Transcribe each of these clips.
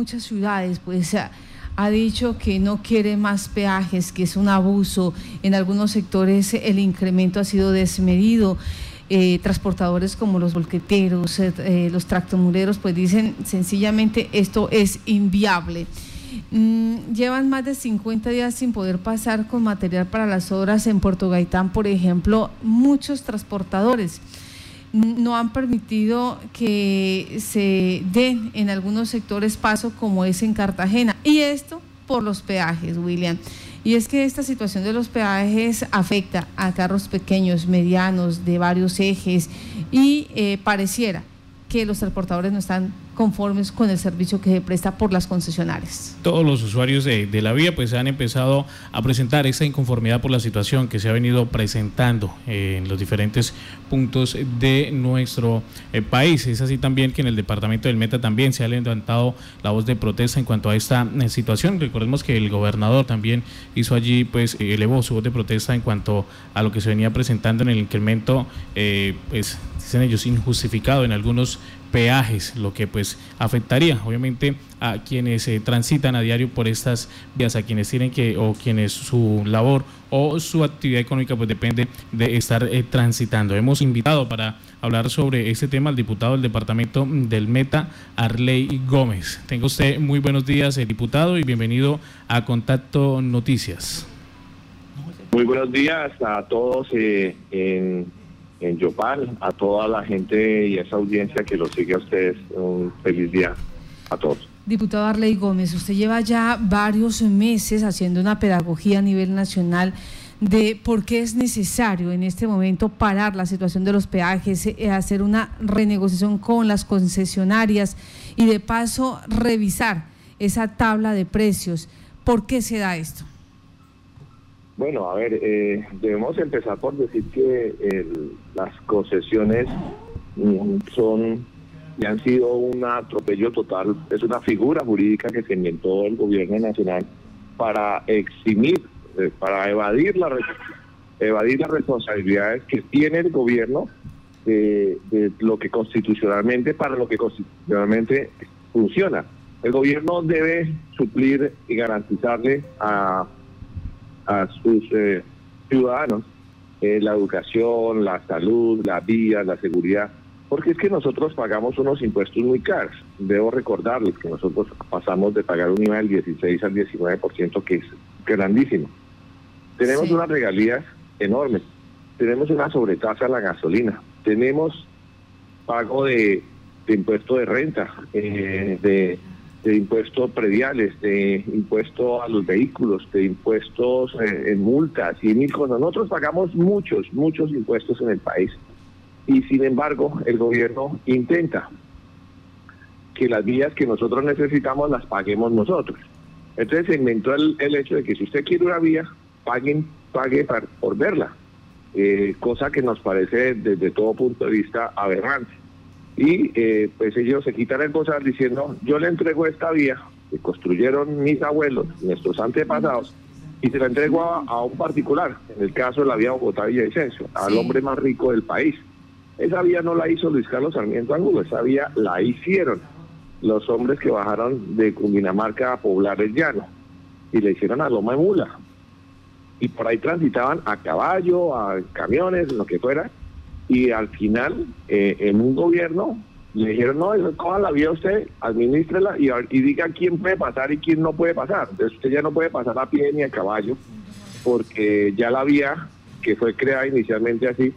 muchas ciudades, pues ha dicho que no quiere más peajes, que es un abuso. En algunos sectores el incremento ha sido desmedido. Eh, transportadores como los volqueteros, eh, eh, los tractomureros, pues dicen sencillamente esto es inviable. Mm, llevan más de 50 días sin poder pasar con material para las obras en Puerto Gaitán, por ejemplo, muchos transportadores no han permitido que se den en algunos sectores paso como es en Cartagena. Y esto por los peajes, William. Y es que esta situación de los peajes afecta a carros pequeños, medianos, de varios ejes y eh, pareciera que los transportadores no están conformes con el servicio que se presta por las concesionarias. Todos los usuarios de, la vía pues han empezado a presentar esa inconformidad por la situación que se ha venido presentando en los diferentes puntos de nuestro eh, país. Es así también que en el departamento del Meta también se ha levantado la voz de protesta en cuanto a esta eh, situación. Recordemos que el gobernador también hizo allí, pues elevó su voz de protesta en cuanto a lo que se venía presentando en el incremento, eh, pues dicen ellos, injustificado en algunos peajes, lo que pues afectaría obviamente a quienes eh, transitan a diario por estas vías, a quienes tienen que o quienes su labor o su actividad económica pues depende de estar eh, transitando. Hemos invitado para hablar sobre este tema al diputado del departamento del Meta, Arley Gómez. Tenga usted muy buenos días, eh, diputado, y bienvenido a Contacto Noticias. Muy buenos días a todos en en Yopal, a toda la gente y a esa audiencia que lo sigue a ustedes. Un feliz día a todos. Diputado Arley Gómez, usted lleva ya varios meses haciendo una pedagogía a nivel nacional de por qué es necesario en este momento parar la situación de los peajes, eh, hacer una renegociación con las concesionarias y de paso revisar esa tabla de precios. ¿Por qué se da esto? Bueno, a ver, eh, debemos empezar por decir que las concesiones mm, son y han sido un atropello total, es una figura jurídica que se inventó el gobierno nacional para eximir, eh, para evadir, la, evadir las responsabilidades que tiene el gobierno de, de lo que constitucionalmente, para lo que constitucionalmente funciona. El gobierno debe suplir y garantizarle a a sus eh, ciudadanos eh, la educación, la salud, la vía, la seguridad, porque es que nosotros pagamos unos impuestos muy caros. Debo recordarles que nosotros pasamos de pagar un IVA del 16 al 19%, que es grandísimo. Tenemos unas regalías enormes, tenemos una sobretasa a la gasolina, tenemos pago de, de impuesto de renta, eh, de de impuestos prediales, de impuestos a los vehículos, de impuestos eh, en multas y mil cosas. Nosotros pagamos muchos, muchos impuestos en el país y sin embargo el gobierno intenta que las vías que nosotros necesitamos las paguemos nosotros. Entonces se inventó el, hecho de que si usted quiere una vía, paguen, pague por verla, eh, cosa que nos parece desde todo punto de vista aberrante y eh, pues ellos se quitan el gozar diciendo yo le entrego esta vía que construyeron mis abuelos, nuestros antepasados, y se la entrego a, un particular, en el caso de la vía Bogotá-Villavicencio, al hombre más rico del país. Esa vía no la hizo Luis Carlos Sarmiento Angulo, esa vía la hicieron los hombres que bajaron de Cundinamarca a poblar el llano y le hicieron a Loma de Mula. Y por ahí transitaban a caballo, a camiones, lo que fuera, y al final eh, en un gobierno le dijeron, no, coja la vía usted, administrela y, diga quién puede pasar y quién no puede pasar. Entonces usted ya no puede pasar a pie ni a caballo, porque ya la vía que fue creada inicialmente así,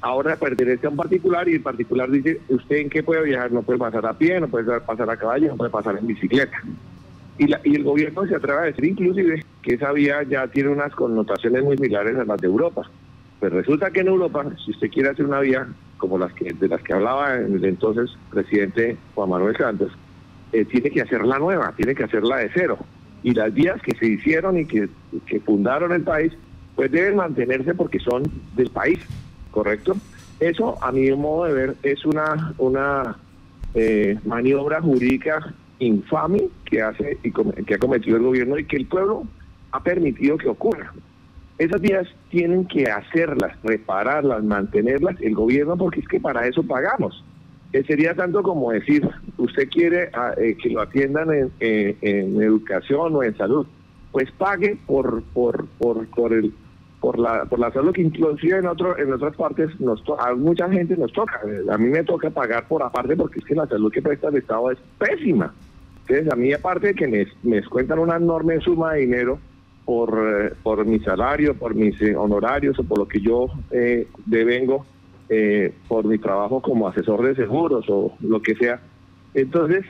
ahora pertenece a un particular y el particular dice, usted en qué puede viajar, no puede pasar a pie, no puede pasar a caballo, no puede pasar en bicicleta. Y, la, y el gobierno se atreve a decir inclusive que esa vía ya tiene unas connotaciones muy similares a las de Europa. Pues resulta que en Europa, si usted quiere hacer una vía como las que de las que hablaba el entonces presidente Juan Manuel Santos, eh, tiene que hacerla nueva, tiene que hacerla de cero. Y las vías que se hicieron y que, fundaron el país, pues deben mantenerse porque son del país, ¿correcto? Eso, a mi modo de ver, es una, una eh, maniobra jurídica infame que hace y que ha cometido el gobierno y que el pueblo ha permitido que ocurra. Esas vías tienen que hacerlas, repararlas, mantenerlas el gobierno, porque es que para eso pagamos. eh, sería tanto como decir, usted quiere ah, eh, que lo atiendan en, educación o en salud, pues pague por por por por el por la por la salud que inclusive en otro en otras partes nos a mucha gente nos toca. A mí me toca pagar por aparte porque es que la salud que presta el Estado es pésima. Entonces a mí aparte de que me, me descuentan una enorme suma de dinero por eh, por mi salario por mis honorarios o por lo que yo eh, devengo eh, por mi trabajo como asesor de seguros o lo que sea. Entonces,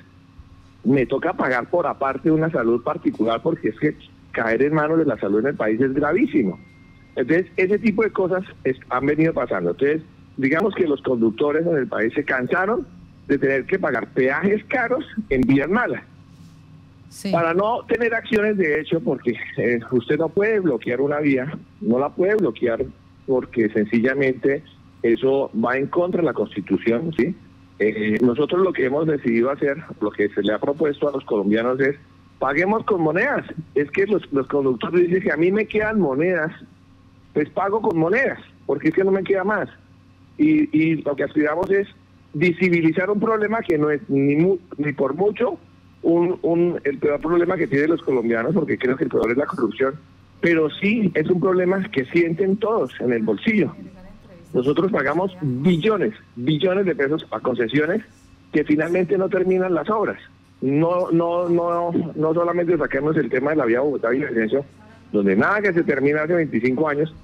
me toca pagar por aparte una salud particular porque es que caer en manos de la salud en el país es gravísimo. Entonces, ese tipo de cosas han venido pasando. Entonces, digamos que los conductores en el país se cansaron de tener que pagar peajes caros en vías malas. Para no tener acciones de hecho, porque eh, usted no puede bloquear una vía, no la puede bloquear porque sencillamente eso va en contra de la Constitución, ¿sí? Eh, nosotros lo que hemos decidido hacer, lo que se le ha propuesto a los colombianos es, paguemos con monedas. Es que los, los conductores dicen que a mí me quedan monedas, pues pago con monedas, porque es que no me queda más. Y, y lo que aspiramos es visibilizar un problema que no es ni, ni por mucho un, un, el peor problema que tienen los colombianos, porque creo que el peor es la corrupción, pero sí es un problema que sienten todos en el bolsillo. Nosotros pagamos billones, billones de pesos a concesiones que finalmente no terminan las obras. No, no, no, no solamente saquemos el tema de la vía Bogotá-Villavicencio, donde nada que se termina hace 25 años,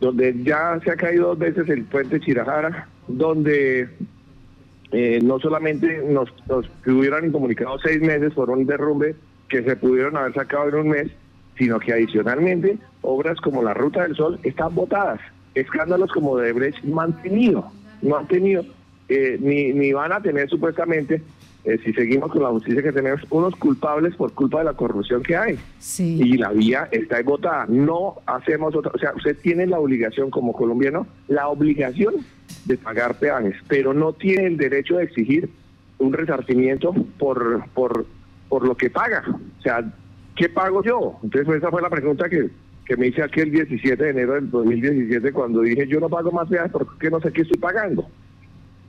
donde ya se ha caído dos veces el puente Chirajara, donde eh, no solamente nos, nos hubieran comunicado seis meses por un derrumbe que se pudieron haber sacado en un mes, sino que adicionalmente obras como la Ruta del Sol están votadas escándalos como de Brecht mantenido, no han tenido, eh, ni, ni van a tener supuestamente, eh, si seguimos con la justicia que tenemos, unos culpables por culpa de la corrupción que hay. Sí. Y la vía está votada. No hacemos otra, o sea, usted tiene la obligación como colombiano, la obligación de pagar peajes, pero no tiene el derecho de exigir un resarcimiento por, por, por lo que paga. O sea, ¿qué pago yo? Entonces, esa fue la pregunta que, que me hice aquí el 17 de enero del 2017 cuando dije yo no pago más viajes porque no sé qué estoy pagando.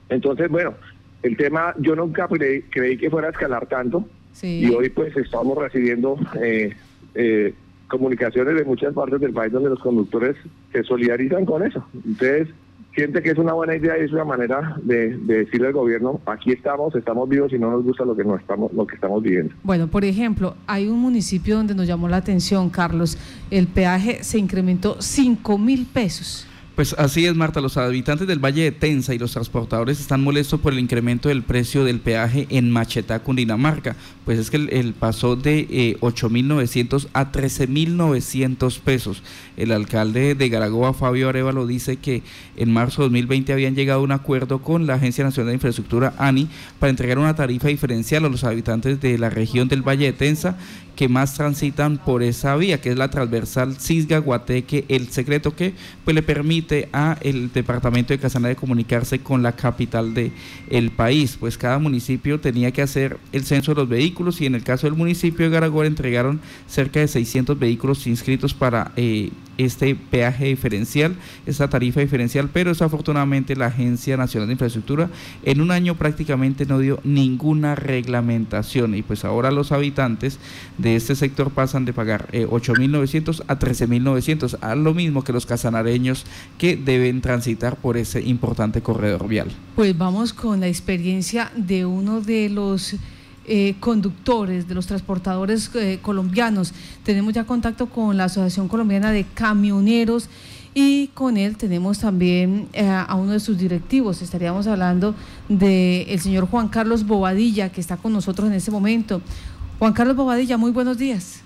Entonces, bueno, el tema yo nunca creí, que fuera a escalar tanto y hoy pues estamos recibiendo eh, eh, comunicaciones de muchas partes del país donde los conductores se solidarizan con eso. Entonces, siente que es una buena idea y es una manera de, decirle al gobierno, aquí estamos, estamos vivos y no nos gusta lo que, no estamos, lo que estamos viviendo. Bueno, por ejemplo, hay un municipio donde nos llamó la atención, Carlos, el peaje se incrementó 5 mil pesos. Pues así es, Marta. Los habitantes del Valle de Tensa y los transportadores están molestos por el incremento del precio del peaje en Machetá, Cundinamarca. Pues es que el, pasó de eh, 8.900 a 13.900 pesos. El alcalde de Garagoa, Fabio Arevalo, dice que en marzo de 2020 habían llegado a un acuerdo con la Agencia Nacional de Infraestructura, ANI, para entregar una tarifa diferencial a los habitantes de la región del Valle de Tensa que más transitan por esa vía, que es la transversal Cisga-Guateque, el secreto que pues le permite a el departamento de Casanare comunicarse con la capital de el país, pues cada municipio tenía que hacer el censo de los vehículos y en el caso del municipio de Garagora entregaron cerca de 600 vehículos inscritos para eh, este peaje diferencial, esta tarifa diferencial, pero desafortunadamente la Agencia Nacional de Infraestructura en un año prácticamente no dio ninguna reglamentación y pues ahora los habitantes de este sector pasan de pagar 8.900 eh, a 13.900, a lo mismo que los casanareños que deben transitar por ese importante corredor vial. Pues vamos con la experiencia de uno de los eh, conductores, de los transportadores eh, colombianos. Tenemos ya contacto con la Asociación Colombiana de Camioneros y con él tenemos también eh, a uno de sus directivos. Estaríamos hablando del señor Juan Carlos Bobadilla, que está con nosotros en este momento. Juan Carlos Bobadilla, muy buenos días.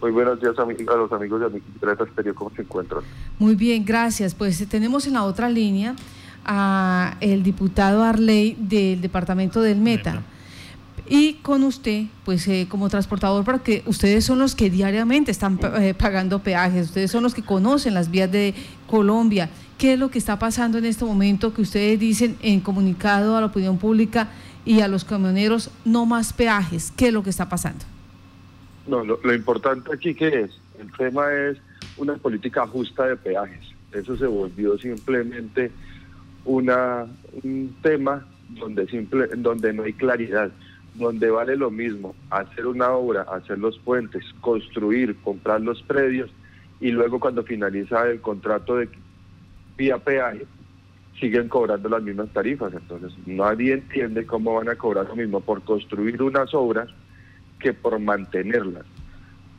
Muy buenos días a, los amigos de Amigos Exterior, ¿cómo se encuentran? Muy bien, gracias. Pues tenemos en la otra línea a el diputado Arley del departamento del Meta y con usted, pues eh, como transportador, porque ustedes son los que diariamente están eh, pagando peajes, ustedes son los que conocen las vías de Colombia. ¿Qué es lo que está pasando en este momento que ustedes dicen en comunicado a la opinión pública y a los camioneros, no más peajes? ¿Qué es lo que está pasando? No, lo, lo importante aquí que es, el tema es una política justa de peajes. Eso se volvió simplemente una, un tema donde, simple, donde no hay claridad, donde vale lo mismo hacer una obra, hacer los puentes, construir, comprar los predios y luego cuando finaliza el contrato de vía peaje siguen cobrando las mismas tarifas. Entonces nadie entiende cómo van a cobrar lo mismo por construir unas obras que por mantenerlas.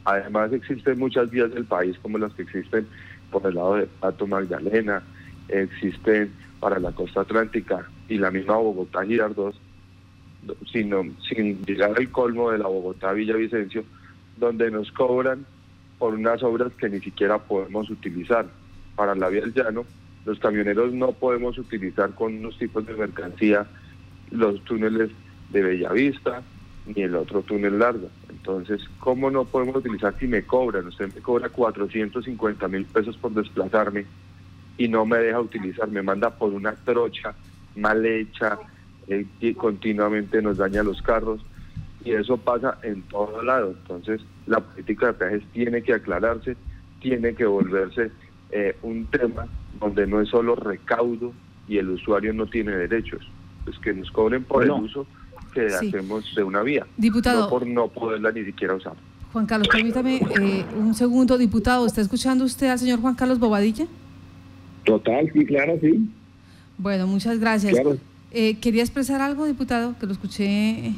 Además existen muchas vías del país como las que existen por el lado de Pato Magdalena, existen para la costa atlántica y la misma Bogotá Girardot, sino, sin llegar al colmo de la Bogotá Villavicencio, donde nos cobran por unas obras que ni siquiera podemos utilizar. Para la vía del llano, los camioneros no podemos utilizar con unos tipos de mercancía los túneles de Bellavista ni el otro túnel largo. Entonces, ¿cómo no podemos utilizar si me cobran? Usted me cobra 450 mil pesos por desplazarme y no me deja utilizar, me manda por una trocha mal hecha, eh, y continuamente nos daña los carros y eso pasa en todo lado. Entonces, la política de peajes tiene que aclararse, tiene que volverse eh, un tema donde no es solo recaudo y el usuario no tiene derechos, pues que nos cobren por el uso que hacemos de una vía, diputado, no por no poderla ni siquiera usar. Juan Carlos, permítame eh, un segundo, diputado, ¿está escuchando usted al señor Juan Carlos Bobadilla? Total, sí, claro, sí. Bueno, muchas gracias. Eh, ¿Quería expresar algo, diputado? Que lo escuché.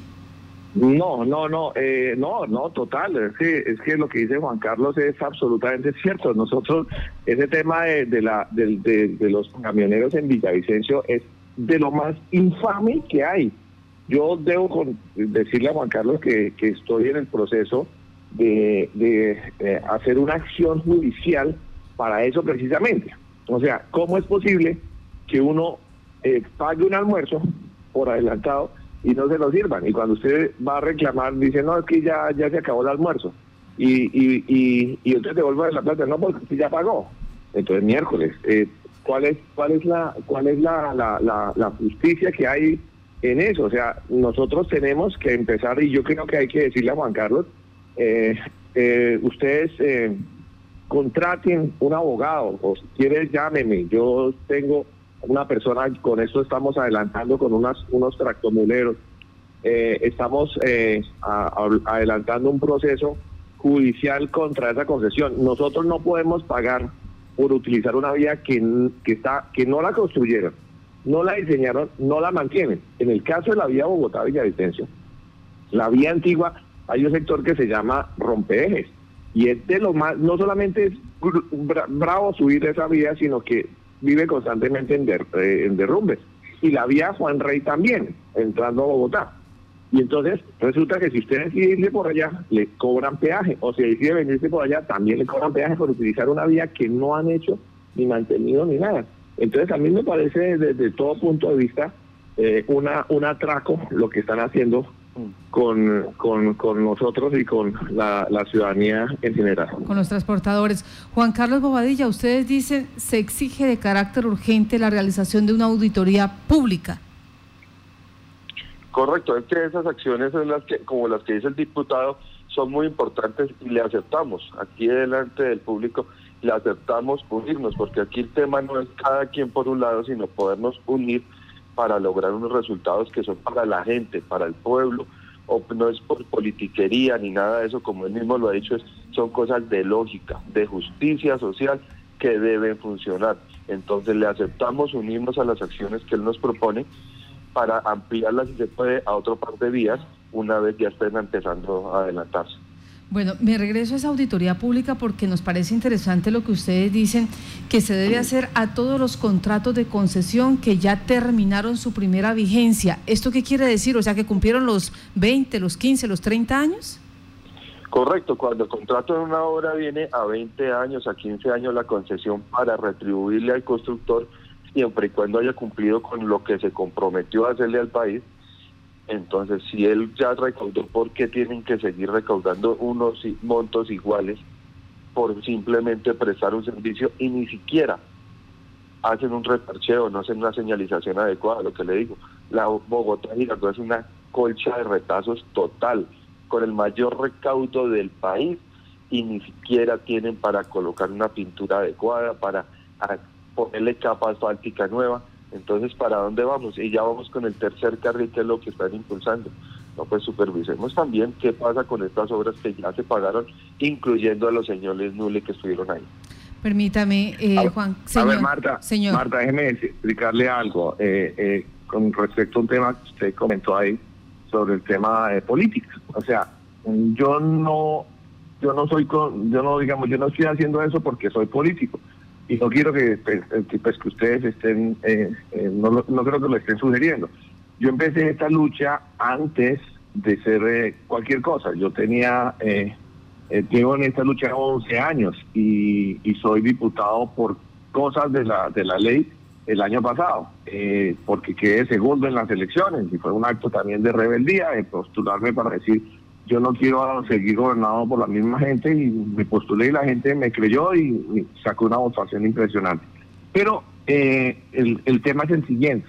No, no, no, eh, no, no, total. Es que, es que lo que dice Juan Carlos es absolutamente cierto. Nosotros, ese tema de, la, de, los camioneros en Villavicencio es de lo más infame que hay. Yo debo decirle a Juan Carlos que, estoy en el proceso de, de hacer una acción judicial para eso precisamente. O sea, ¿cómo es posible que uno eh, pague un almuerzo por adelantado y no se lo sirvan? Y cuando usted va a reclamar, dice, no, es que ya, ya se acabó el almuerzo. Y, y, y, y usted devuelve la plata, no, porque ya pagó. Entonces, miércoles, eh, ¿cuál es cuál es la cuál es la, la, la, justicia que hay en eso? O sea, nosotros tenemos que empezar, y yo creo que hay que decirle a Juan Carlos, eh, eh, ustedes contraten un abogado o si quieres llámeme. Yo tengo una persona, con esto estamos adelantando con unas, unos tractomuleros. Eh, estamos eh, adelantando un proceso judicial contra esa concesión. Nosotros no podemos pagar por utilizar una vía que, que, está, que no la construyeron, no la diseñaron, no la mantienen. En el caso de la vía Bogotá-Villavicencio, la vía antigua, hay un sector que se llama rompeejes y es de lo más, no solamente es bravo subir esa vía, sino que vive constantemente en, eh, en derrumbes. Y la vía Juan Rey también, entrando a Bogotá. Y entonces resulta que si usted decide irse por allá, le cobran peaje. O si decide venirse por allá, también le cobran peaje por utilizar una vía que no han hecho ni mantenido ni nada. Entonces a mí me parece desde todo punto de vista eh, una, un atraco lo que están haciendo con, con, nosotros y con la, ciudadanía en general. Con los transportadores. Juan Carlos Bobadilla, ustedes dicen se exige de carácter urgente la realización de una auditoría pública. Correcto, es que esas acciones son las que, como las que dice el diputado, son muy importantes y le aceptamos aquí delante del público, le aceptamos unirnos, porque aquí el tema no es cada quien por un lado, sino podernos unir para lograr unos resultados que son para la gente, para el pueblo, o no es por politiquería ni nada de eso, como él mismo lo ha dicho, son cosas de lógica, de justicia social que deben funcionar. Entonces le aceptamos unirnos a las acciones que él nos propone para ampliarlas si se puede a otro par de vías una vez ya estén empezando a adelantarse. Bueno, me regreso a esa auditoría pública porque nos parece interesante lo que ustedes dicen que se debe hacer a todos los contratos de concesión que ya terminaron su primera vigencia. ¿Esto qué quiere decir? O sea, que cumplieron los 20, los 15, los 30 años. Correcto, cuando el contrato de una obra viene a 20 años, a 15 años la concesión para retribuirle al constructor siempre y cuando haya cumplido con lo que se comprometió a hacerle al país, entonces, si él ya recaudó, ¿por qué tienen que seguir recaudando unos montos iguales por simplemente prestar un servicio y ni siquiera hacen un reparcheo, no hacen una señalización adecuada? Lo que le digo, la Bogotá Girardot es una colcha de retazos total, con el mayor recaudo del país y ni siquiera tienen para colocar una pintura adecuada, para ponerle capa asfáltica nueva Entonces, ¿para dónde vamos? Y ya vamos con el tercer carril, que es lo que están impulsando. No, pues supervisemos también qué pasa con estas obras que ya se pagaron, incluyendo a los señores Nule que estuvieron ahí. Permítame, eh, Juan. Señor, a ver, Marta, señor. Marta, déjeme explicarle algo eh, eh, con respecto a un tema que usted comentó ahí sobre el tema de política. O sea, yo no, yo no soy, con, yo no digamos, yo no estoy haciendo eso porque soy político y no quiero que, pues, pues que ustedes estén, no, no creo que lo estén sugiriendo. Yo empecé esta lucha antes de ser cualquier cosa. Yo tenía eh, eh, tengo en esta lucha 11 años y, soy diputado por cosas de la, de la ley el año pasado, eh, porque quedé segundo en las elecciones y fue un acto también de rebeldía, de postularme para decir, yo no quiero seguir gobernado por la misma gente y me postulé y la gente me creyó y, sacó una votación impresionante. Pero eh, el, el, tema es el siguiente,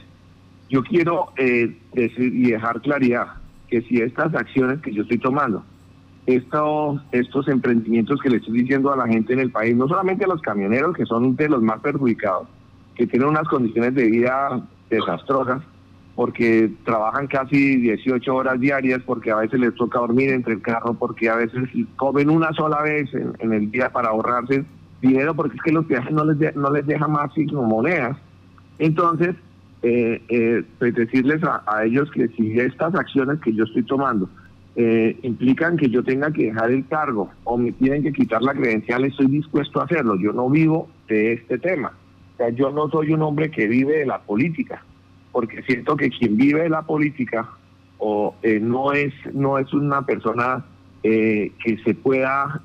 yo quiero decir y dejar claridad que si estas acciones que yo estoy tomando, estos, estos emprendimientos que le estoy diciendo a la gente en el país, no solamente a los camioneros, que son de los más perjudicados, que tienen unas condiciones de vida desastrosas, porque trabajan casi 18 horas diarias, porque a veces les toca dormir entre el carro, porque a veces comen una sola vez en, el día para ahorrarse dinero, porque es que los viajes no les, no les deja más sino monedas. Entonces, eh, eh, pues decirles a, a ellos que si estas acciones que yo estoy tomando, eh, implican que yo tenga que dejar el cargo o me tienen que quitar la credencial, estoy dispuesto a hacerlo. Yo no vivo de este tema. O sea, yo no soy un hombre que vive de la política, porque siento que quien vive la política o eh, no es no es una persona eh, que se pueda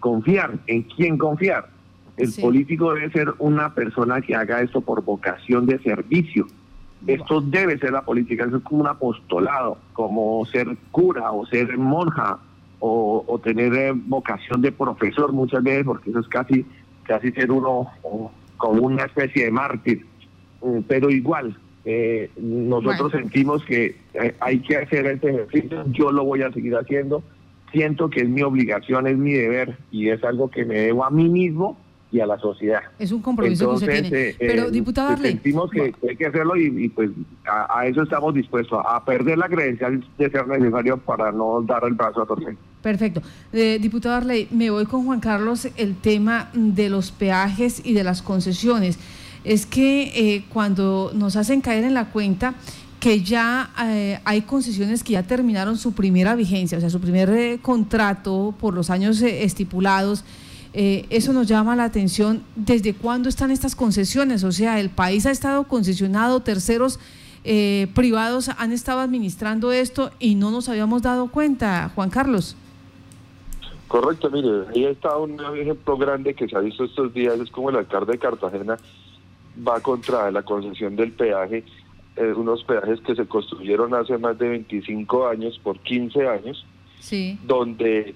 confiar. ¿En quién confiar? El político debe ser una persona que haga esto por vocación de servicio esto debe ser la política, es como un apostolado, como ser cura o ser monja o, tener eh, vocación de profesor muchas veces, porque eso es casi, casi ser uno como una especie de mártir. Mm, pero igual, eh, nosotros sentimos que eh, hay que hacer este ejercicio, yo lo voy a seguir haciendo, siento que es mi obligación, es mi deber y es algo que me debo a mí mismo y a la sociedad. Es un compromiso que usted tiene. Eh, Pero, eh, diputado Arley... Sentimos que hay que hacerlo y, pues a, eso estamos dispuestos, a perder la credencial de ser necesario para no dar el brazo a torcer. Perfecto. Eh, diputado Arley, me voy con Juan Carlos el tema de los peajes y de las concesiones. Es que eh, cuando nos hacen caer en la cuenta que ya hay concesiones que ya terminaron su primera vigencia, o sea, su primer contrato por los años estipulados, eh, eso nos llama la atención. ¿Desde cuándo están estas concesiones? O sea, el país ha estado concesionado, terceros eh, privados han estado administrando esto y no nos habíamos dado cuenta, Juan Carlos. Correcto, mire, ahí está un ejemplo grande que se ha visto estos días, es como el alcalde de Cartagena va contra la concesión del peaje, eh, unos peajes que se construyeron hace más de 25 años, por 15 años, sí. donde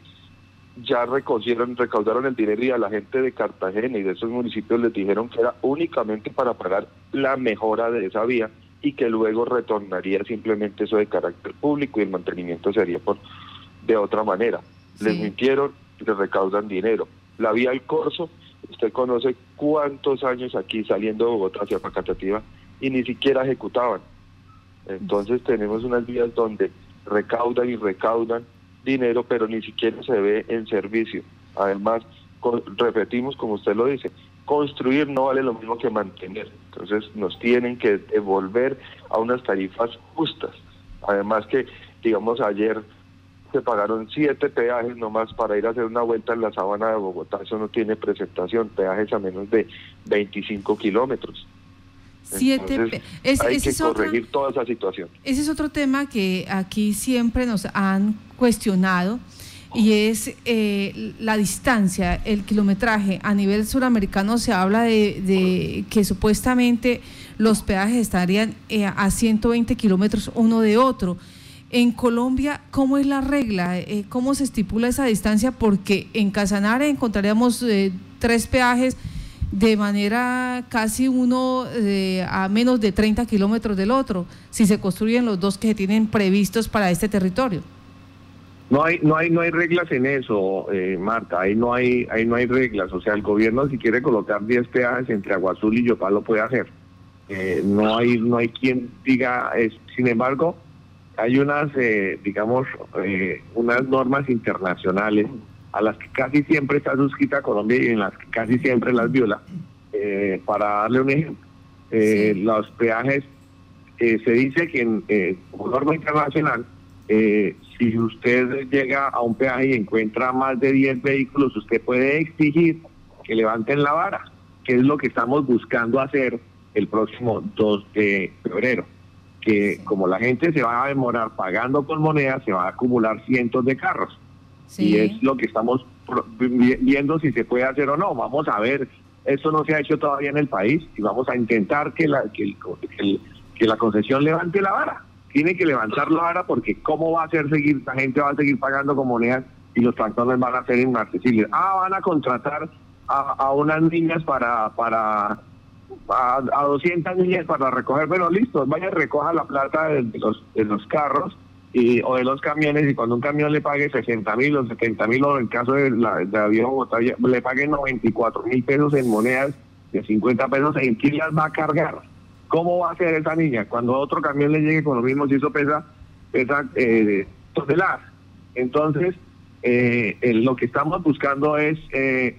ya recogieron, recaudaron el dinero y a la gente de Cartagena y de esos municipios les dijeron que era únicamente para pagar la mejora de esa vía y que luego retornaría simplemente eso de carácter público y el mantenimiento sería por de otra manera. Les mintieron, les recaudan dinero. La vía del Corso, usted conoce cuántos años aquí saliendo de Bogotá hacia Pacatativa y ni siquiera ejecutaban. Entonces tenemos unas vías donde recaudan y recaudan dinero, pero ni siquiera se ve en servicio. Además, repetimos, como usted lo dice, construir no vale lo mismo que mantener. Entonces nos tienen que devolver a unas tarifas justas. Además que, digamos, ayer se pagaron siete peajes nomás para ir a hacer una vuelta en la sabana de Bogotá. Eso no tiene presentación, peajes a menos de 25 kilómetros. Siete hay que corregir toda esa situación. Ese es otro tema que aquí siempre nos han cuestionado y es eh, la distancia, el kilometraje. A nivel suramericano se habla de, que supuestamente los peajes estarían eh, a 120 kilómetros uno de otro. En Colombia, ¿cómo es la regla? Eh, ¿Cómo se estipula esa distancia? Porque en Casanare encontraríamos tres peajes de manera casi uno eh, a menos de 30 kilómetros del otro, si se construyen los dos que se tienen previstos para este territorio. No hay, no hay, no hay reglas en eso, eh, Marta. Ahí no hay, ahí no hay reglas. O sea, el gobierno si quiere colocar 10 peajes entre Agua Azul y Yopal lo puede hacer. Eh, no hay no hay quien diga, sin embargo, hay unas, eh, digamos, eh, unas normas internacionales a las que casi siempre está suscrita Colombia y en las que casi siempre las viola. para darle un ejemplo, los peajes, se dice que en, como norma internacional, si usted llega a un peaje y encuentra más de 10 vehículos, usted puede exigir que levanten la vara, que es lo que estamos buscando hacer el próximo 2 de febrero. Que como la gente se va a demorar pagando con monedas, se va a acumular cientos de carros. Y es lo que estamos viendo si se puede hacer o no. Vamos a ver, esto no se ha hecho todavía en el país y vamos a intentar que la, que, que la concesión levante la vara. Tiene que levantar la vara porque cómo va a hacer seguir, la gente va a seguir pagando con monedas y los tractores van a ser inaccesibles. Ah, van a contratar a, unas niñas para, para a, a 200 niñas para recoger, pero listo, vaya recoja la plata de, los, de los carros y, o de los camiones y cuando un camión le pague 60 mil o 70 mil o en el caso de la, de avión le pague 94 mil pesos en monedas de 50 pesos, ¿en quién las va a cargar? ¿Cómo va a ser esa niña? Cuando otro camión le llegue con lo mismo, si eso pesa, pesa eh, toneladas. Entonces, eh, lo que estamos buscando es, eh,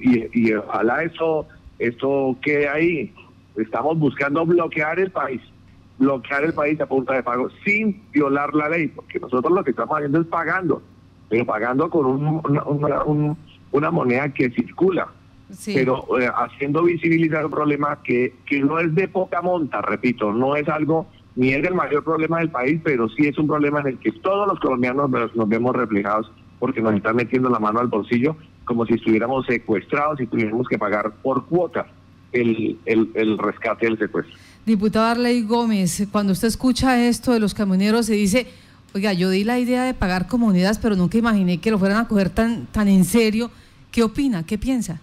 y, y, ojalá eso, eso quede ahí, estamos buscando bloquear el país, bloquear el país a punta de pago sin violar la ley, porque nosotros lo que estamos haciendo es pagando, pero pagando con un, una, moneda que circula. pero eh, haciendo visibilizar el problema que, que no es de poca monta, repito, no es algo, ni es el mayor problema del país, pero sí es un problema en el que todos los colombianos nos vemos reflejados porque nos están metiendo la mano al bolsillo como si estuviéramos secuestrados y tuviéramos que pagar por cuota el, el, rescate del secuestro. Diputado Arley Gómez, cuando usted escucha esto de los camioneros, se dice, oiga, yo di la idea de pagar comunidades, pero nunca imaginé que lo fueran a coger tan, tan en serio. ¿Qué opina? ¿Qué piensa?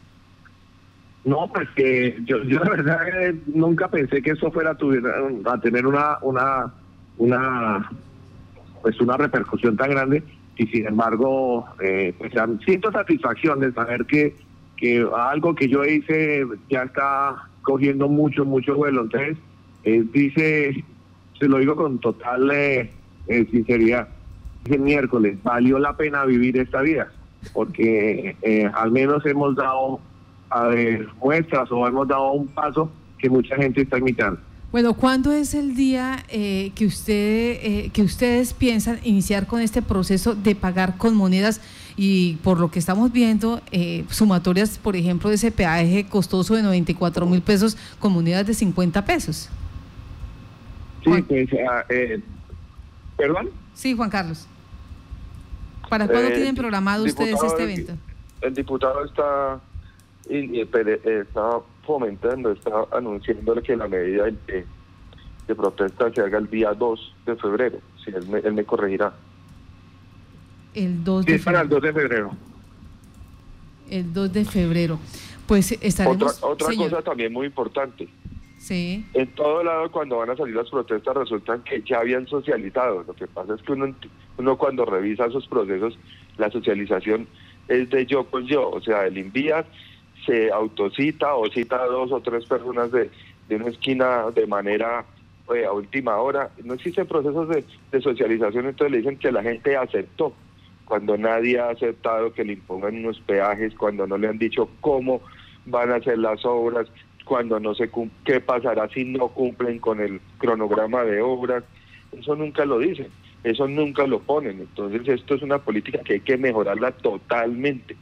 No, pues que yo, yo la verdad eh, nunca pensé que eso fuera a, a tener una, una, una, pues una repercusión tan grande y sin embargo eh, pues siento satisfacción de saber que, que algo que yo hice ya está cogiendo mucho, mucho vuelo. Entonces, eh, dice, se lo digo con total eh, eh, sinceridad, dice miércoles, valió la pena vivir esta vida, porque al menos hemos dado muestras o hemos dado un paso que mucha gente está imitando. Bueno, ¿cuándo es el día eh, que, usted, eh, que ustedes piensan iniciar con este proceso de pagar con monedas? Y por lo que estamos viendo, eh, sumatorias, por ejemplo, de ese peaje costoso de 94 mil pesos con monedas de 50 pesos. Sí, pues, ah, ¿perdón? Sí, Juan Carlos. ¿Para cuándo tienen programado ustedes este evento? El, diputado está, está fomentando, está anunciando que la medida de, protesta se haga el día 2 de febrero. Si él, me, él me corregirá. El 2 de febrero. para el 2 de febrero. El 2 de febrero. Pues estaremos... Otra, otra cosa también muy importante. Sí. En todo lado cuando van a salir las protestas resultan que ya habían socializado. Lo que pasa es que uno, uno cuando revisa esos procesos, la socialización es de yo con yo. O sea, el envía se autocita o cita a dos o tres personas de, de una esquina de manera eh, a última hora. No existen procesos de, socialización, entonces le dicen que la gente aceptó, cuando nadie ha aceptado que le impongan unos peajes, cuando no le han dicho cómo van a hacer las obras, cuando no se qué pasará si no cumplen con el cronograma de obras. Eso nunca lo dicen, eso nunca lo ponen. Entonces esto es una política que hay que mejorarla totalmente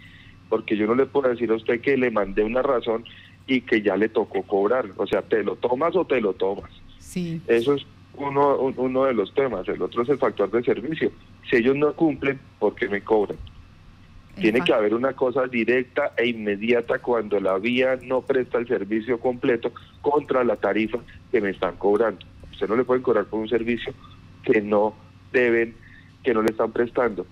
porque yo no le puedo decir a usted que le mandé una razón y que ya le tocó cobrar. O sea, te lo tomas o te lo tomas. Sí. Eso es uno, uno de los temas. El otro es el factor de servicio. Si ellos no cumplen, ¿por qué me cobran? Tiene que haber una cosa directa e inmediata cuando la vía no presta el servicio completo contra la tarifa que me están cobrando. Usted no le pueden cobrar por un servicio que no deben, que no le están prestando.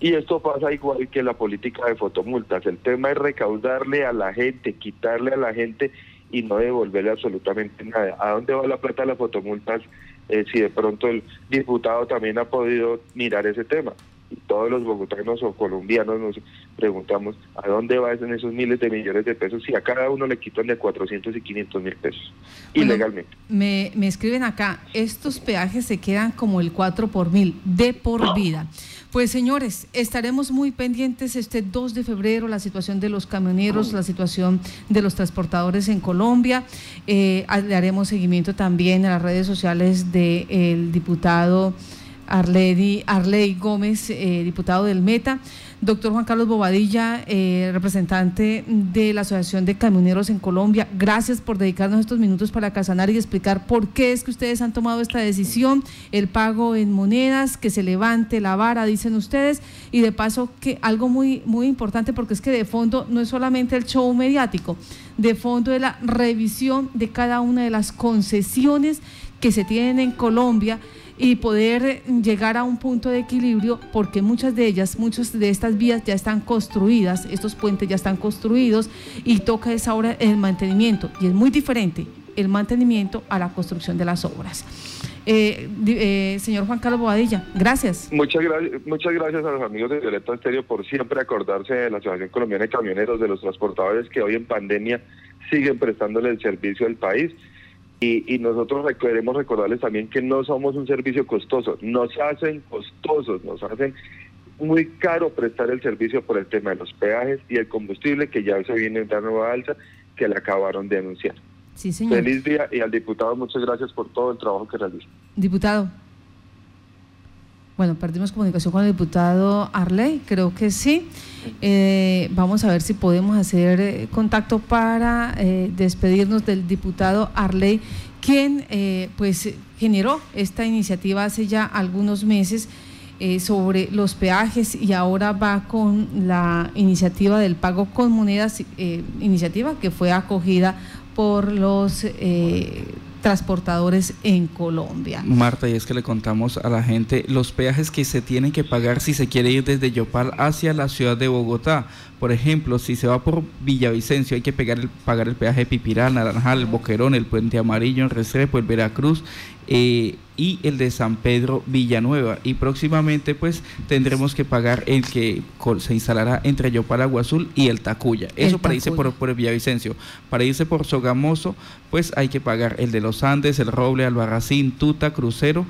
Y esto pasa igual que la política de fotomultas. El tema es recaudarle a la gente, quitarle a la gente y no devolverle absolutamente nada. ¿A dónde va la plata de las fotomultas? Eh, si de pronto el diputado también ha podido mirar ese tema. Y todos los bogotanos o colombianos nos preguntamos a dónde van esos miles de millones de pesos si a cada uno le quitan de 400 y 500 mil pesos ilegalmente. Me, me escriben acá, estos peajes se quedan como el 4 por mil de por vida. Pues señores, estaremos muy pendientes este 2 de febrero, la situación de los camioneros, la situación de los transportadores en Colombia. Eh, le haremos seguimiento también a las redes sociales del diputado Arley, Arley Gómez, eh, diputado del Meta. Doctor Juan Carlos Bobadilla, eh, representante de la Asociación de Camioneros en Colombia, gracias por dedicarnos estos minutos para casanar y explicar por qué es que ustedes han tomado esta decisión, el pago en monedas, que se levante la vara, dicen ustedes, y de paso que algo muy, muy importante, porque es que de fondo no es solamente el show mediático, de fondo es la revisión de cada una de las concesiones que se tienen en Colombia y poder llegar a un punto de equilibrio porque muchas de ellas, muchas de estas vías ya están construidas, estos puentes ya están construidos y toca esa ahora el mantenimiento y es muy diferente el mantenimiento a la construcción de las obras. Eh, eh, señor Juan Carlos Boadilla, gracias. Muchas, gracias. muchas gracias a los amigos de Violeta Estéreo por siempre acordarse de la Asociación Colombiana de Camioneros, de los transportadores que hoy en pandemia siguen prestándole el servicio al país y, nosotros queremos recordarles también que no somos un servicio costoso, nos hacen costosos, nos hacen muy caro prestar el servicio por el tema de los peajes y el combustible que ya se viene en la nueva alza que le acabaron de anunciar. Sí, señor. Feliz día y al diputado muchas gracias por todo el trabajo que realiza. Diputado. Bueno, perdimos comunicación con el diputado Arley, creo que sí. Eh, vamos a ver si podemos hacer eh, contacto para eh, despedirnos del diputado Arley, quien pues generó esta iniciativa hace ya algunos meses sobre los peajes y ahora va con la iniciativa del pago con monedas, iniciativa que fue acogida por los transportadores en Colombia. Marta, y es que le contamos a la gente los peajes que se tienen que pagar si se quiere ir desde Yopal hacia la ciudad de Bogotá. Por ejemplo, si se va por Villavicencio hay que pagar el, pagar el peaje de Pipiral, Naranjal, el Boquerón, el Puente Amarillo, en Restrepo, el Veracruz eh, y el de San Pedro Villanueva. Y próximamente pues tendremos que pagar el que se instalará entre Yopal, Agua Azul y el Tacuya. Eso para irse por, por Villavicencio. Para irse por Sogamoso pues hay que pagar el de los Andes, el Roble, Albarracín, Tuta, Crucero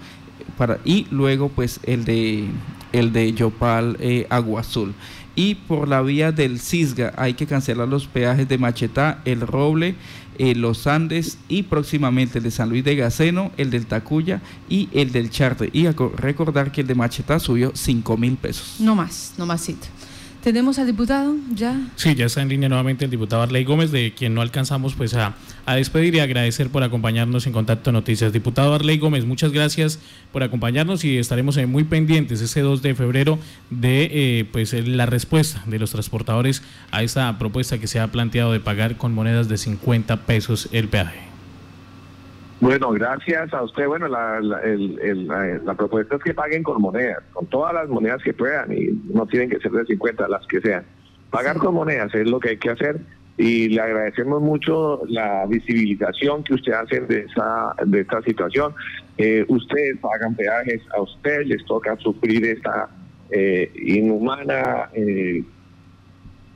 para, y luego pues el de el de Yopal eh, Agua Azul y por la vía del Cisga hay que cancelar los peajes de Machetá, El Roble, eh, Los Andes y próximamente el de San Luis de Gaceno, el del Tacuya y el del Charte. Y recordar que el de Machetá subió 5 mil pesos. No más, no más. ¿Tenemos al diputado ya? Sí, ya está en línea nuevamente el diputado Arley Gómez, de quien no alcanzamos pues a, despedir y agradecer por acompañarnos en Contacto Noticias. Diputado Arley Gómez, muchas gracias por acompañarnos y estaremos muy pendientes ese 2 de febrero de eh, pues la respuesta de los transportadores a esta propuesta que se ha planteado de pagar con monedas de 50 pesos el peaje. Bueno, gracias a usted. Bueno, la, la, propuesta es que paguen con monedas, con todas las monedas que puedan y no tienen que ser de 50, las que sean. Pagar con monedas es lo que hay que hacer y le agradecemos mucho la visibilización que usted hace de esa de esta situación. Eh, ustedes pagan peajes, a ustedes les toca sufrir esta eh, inhumana eh,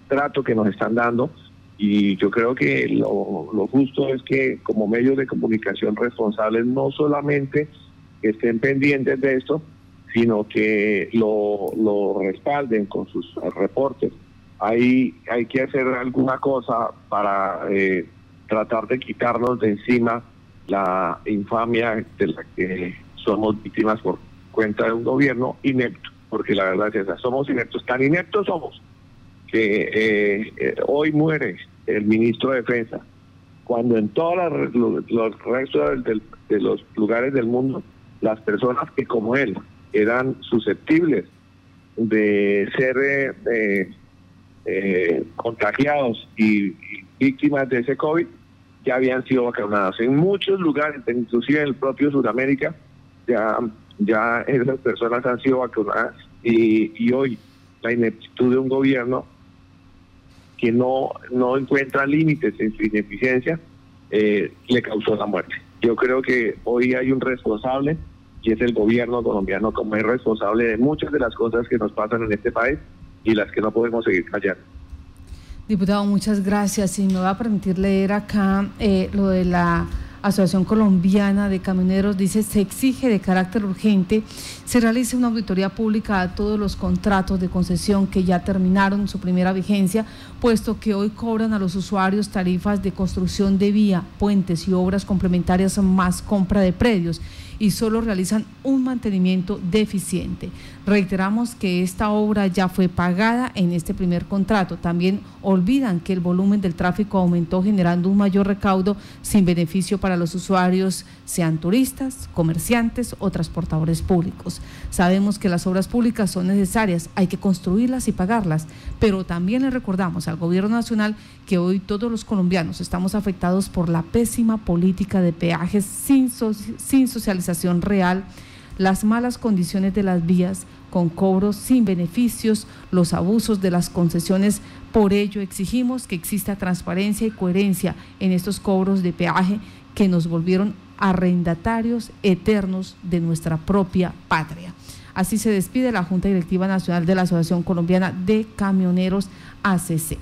trato que nos están dando y yo creo que lo, justo es que como medios de comunicación responsables no solamente estén pendientes de esto, sino que lo, respalden con sus reportes. Hay, hay que hacer alguna cosa para eh, tratar de quitarnos de encima la infamia de la que somos víctimas por cuenta de un gobierno inepto, porque la verdad es esa, somos ineptos, tan ineptos somos que eh, eh, hoy muere el ministro de Defensa, cuando en todos los, restos de, los lugares del mundo, las personas que como él eran susceptibles de ser eh, contagiados y, víctimas de ese COVID, ya habían sido vacunados. En muchos lugares, inclusive en el propio Sudamérica, ya, ya esas personas han sido vacunadas y hoy la ineptitud de un gobierno que no, no encuentra límites en su ineficiencia, eh, le causó la muerte. Yo creo que hoy hay un responsable y es el gobierno colombiano como es responsable de muchas de las cosas que nos pasan en este país y las que no podemos seguir callando. Diputado, muchas gracias. Y me va a permitir leer acá eh, lo de la Asociación Colombiana de Camioneros. Dice, se exige de carácter urgente, se realice una auditoría pública a todos los contratos de concesión que ya terminaron su primera vigencia, puesto que hoy cobran a los usuarios tarifas de construcción de vía, puentes y obras complementarias más compra de predios y solo realizan un mantenimiento deficiente. Reiteramos que esta obra ya fue pagada en este primer contrato. También olvidan que el volumen del tráfico aumentó generando un mayor recaudo sin beneficio para los usuarios, sean turistas, comerciantes o transportadores públicos. Sabemos que las obras públicas son necesarias, hay que construirlas y pagarlas, pero también le recordamos gobierno nacional que hoy todos los colombianos estamos afectados por la pésima política de peajes sin, sin socialización real las malas condiciones de las vías con cobros sin beneficios, los abusos de las concesiones. Por ello exigimos que exista transparencia y coherencia en estos cobros de peaje que nos volvieron arrendatarios eternos de nuestra propia patria. Así se despide la Junta Directiva Nacional de la Asociación Colombiana de Camioneros ACC.